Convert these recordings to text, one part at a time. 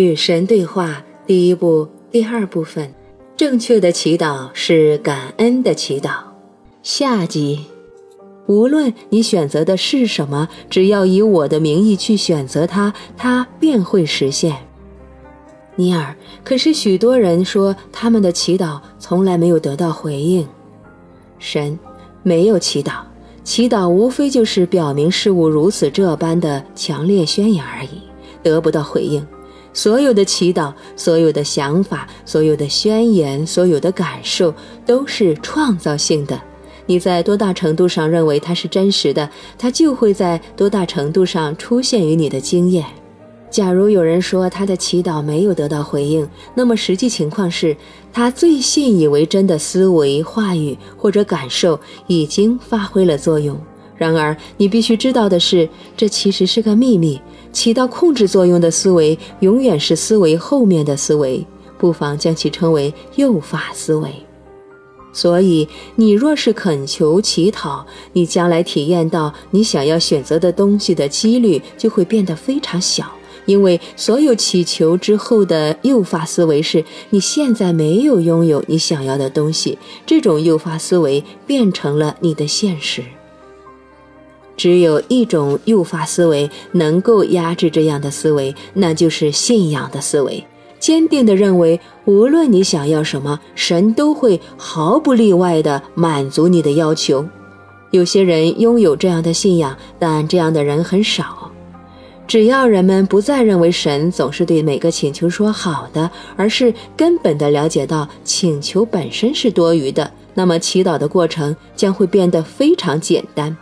与神对话第一部第二部分，正确的祈祷是感恩的祈祷。下集，无论你选择的是什么，只要以我的名义去选择它，它便会实现。尼尔，可是许多人说他们的祈祷从来没有得到回应。神没有祈祷，祈祷无非就是表明事物如此这般的强烈宣言而已，得不到回应。所有的祈祷，所有的想法，所有的宣言，所有的感受，都是创造性的。你在多大程度上认为它是真实的，它就会在多大程度上出现于你的经验。假如有人说他的祈祷没有得到回应，那么实际情况是他最信以为真的思维、话语或者感受已经发挥了作用。然而，你必须知道的是，这其实是个秘密。起到控制作用的思维，永远是思维后面的思维，不妨将其称为诱发思维。所以，你若是恳求乞讨，你将来体验到你想要选择的东西的几率就会变得非常小，因为所有祈求之后的诱发思维是你现在没有拥有你想要的东西，这种诱发思维变成了你的现实。只有一种诱发思维能够压制这样的思维，那就是信仰的思维。坚定地认为，无论你想要什么，神都会毫不例外地满足你的要求。有些人拥有这样的信仰，但这样的人很少。只要人们不再认为神总是对每个请求说好的，而是根本地了解到请求本身是多余的，那么祈祷的过程将会变得非常简单。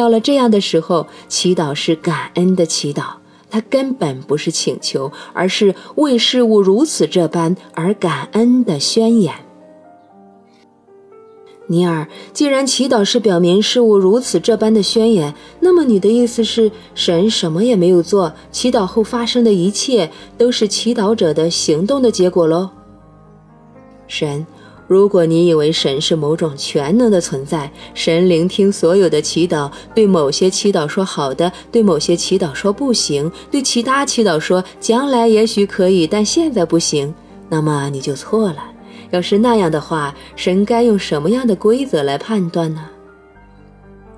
到了这样的时候，祈祷是感恩的祈祷，它根本不是请求，而是为事物如此这般而感恩的宣言。尼尔，既然祈祷是表明事物如此这般的宣言，那么你的意思是神什么也没有做，祈祷后发生的一切都是祈祷者的行动的结果喽？神。如果你以为神是某种全能的存在，神聆听所有的祈祷，对某些祈祷说好的，对某些祈祷说不行，对其他祈祷说将来也许可以，但现在不行，那么你就错了。要是那样的话，神该用什么样的规则来判断呢？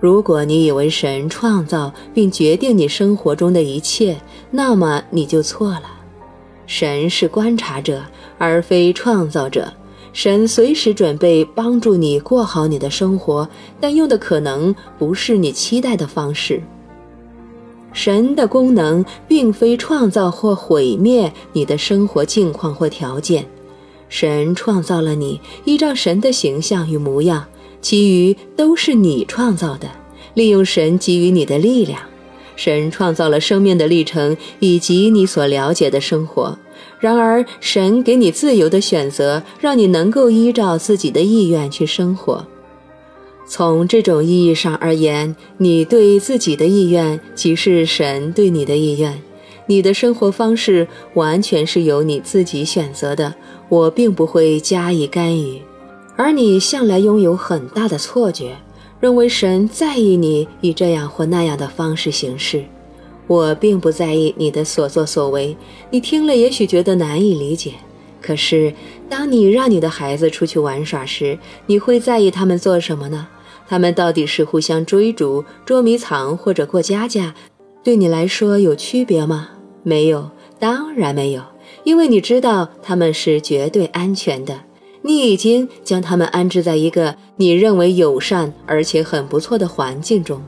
如果你以为神创造并决定你生活中的一切，那么你就错了。神是观察者，而非创造者。神随时准备帮助你过好你的生活，但用的可能不是你期待的方式。神的功能并非创造或毁灭你的生活境况或条件。神创造了你，依照神的形象与模样，其余都是你创造的。利用神给予你的力量，神创造了生命的历程以及你所了解的生活。然而，神给你自由的选择，让你能够依照自己的意愿去生活。从这种意义上而言，你对自己的意愿即是神对你的意愿。你的生活方式完全是由你自己选择的，我并不会加以干预。而你向来拥有很大的错觉，认为神在意你以这样或那样的方式行事。我并不在意你的所作所为，你听了也许觉得难以理解。可是，当你让你的孩子出去玩耍时，你会在意他们做什么呢？他们到底是互相追逐、捉迷藏或者过家家？对你来说有区别吗？没有，当然没有，因为你知道他们是绝对安全的。你已经将他们安置在一个你认为友善而且很不错的环境中。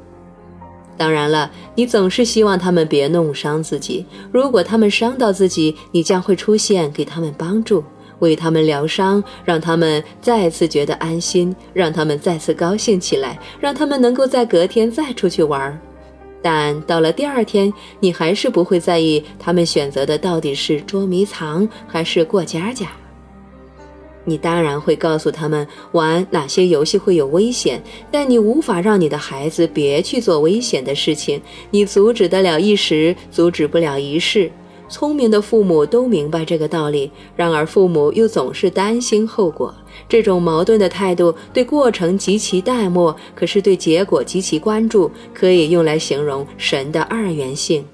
当然了，你总是希望他们别弄伤自己。如果他们伤到自己，你将会出现，给他们帮助，为他们疗伤，让他们再次觉得安心，让他们再次高兴起来，让他们能够在隔天再出去玩。但到了第二天，你还是不会在意他们选择的到底是捉迷藏还是过家家。你当然会告诉他们玩哪些游戏会有危险，但你无法让你的孩子别去做危险的事情。你阻止得了一时，阻止不了一世。聪明的父母都明白这个道理，然而父母又总是担心后果。这种矛盾的态度对过程极其淡漠，可是对结果极其关注，可以用来形容神的二元性。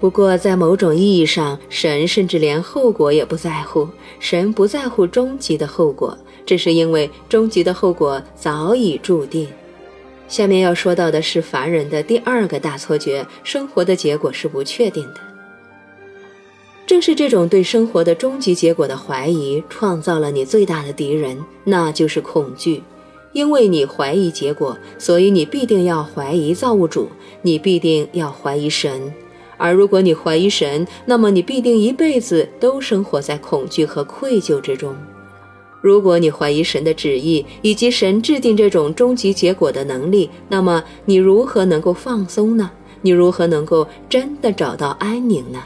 不过，在某种意义上，神甚至连后果也不在乎。神不在乎终极的后果，这是因为终极的后果早已注定。下面要说到的是凡人的第二个大错觉：生活的结果是不确定的。正是这种对生活的终极结果的怀疑，创造了你最大的敌人，那就是恐惧。因为你怀疑结果，所以你必定要怀疑造物主，你必定要怀疑神。而如果你怀疑神，那么你必定一辈子都生活在恐惧和愧疚之中。如果你怀疑神的旨意以及神制定这种终极结果的能力，那么你如何能够放松呢？你如何能够真的找到安宁呢？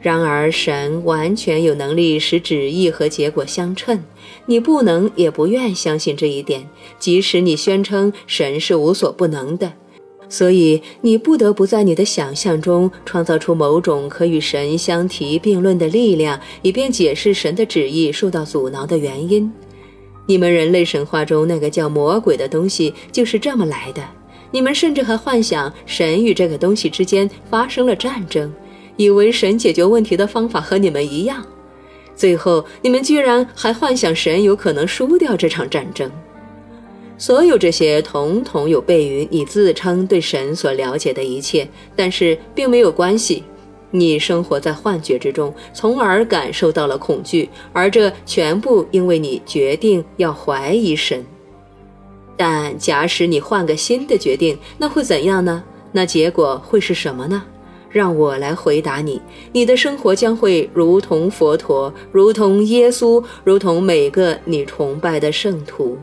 然而，神完全有能力使旨意和结果相称，你不能也不愿相信这一点，即使你宣称神是无所不能的。所以，你不得不在你的想象中创造出某种可与神相提并论的力量，以便解释神的旨意受到阻挠的原因。你们人类神话中那个叫魔鬼的东西就是这么来的。你们甚至还幻想神与这个东西之间发生了战争，以为神解决问题的方法和你们一样。最后，你们居然还幻想神有可能输掉这场战争。所有这些统统有悖于你自称对神所了解的一切，但是并没有关系。你生活在幻觉之中，从而感受到了恐惧，而这全部因为你决定要怀疑神。但假使你换个新的决定，那会怎样呢？那结果会是什么呢？让我来回答你：你的生活将会如同佛陀，如同耶稣，如同每个你崇拜的圣徒。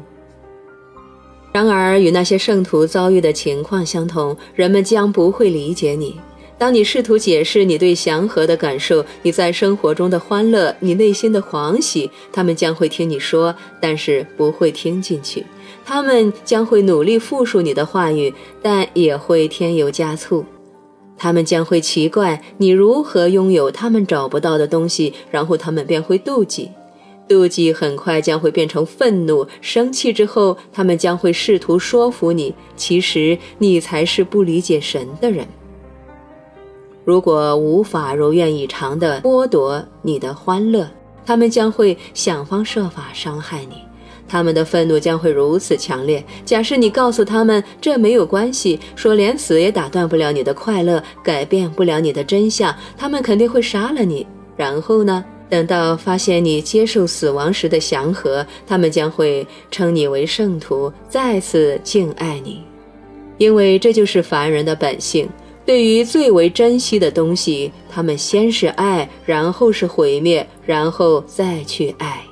然而，与那些圣徒遭遇的情况相同，人们将不会理解你。当你试图解释你对祥和的感受、你在生活中的欢乐、你内心的狂喜，他们将会听你说，但是不会听进去。他们将会努力复述你的话语，但也会添油加醋。他们将会奇怪你如何拥有他们找不到的东西，然后他们便会妒忌。妒忌很快将会变成愤怒、生气，之后他们将会试图说服你，其实你才是不理解神的人。如果无法如愿以偿地剥夺你的欢乐，他们将会想方设法伤害你。他们的愤怒将会如此强烈。假设你告诉他们这没有关系，说连死也打断不了你的快乐，改变不了你的真相，他们肯定会杀了你。然后呢？等到发现你接受死亡时的祥和，他们将会称你为圣徒，再次敬爱你，因为这就是凡人的本性。对于最为珍惜的东西，他们先是爱，然后是毁灭，然后再去爱。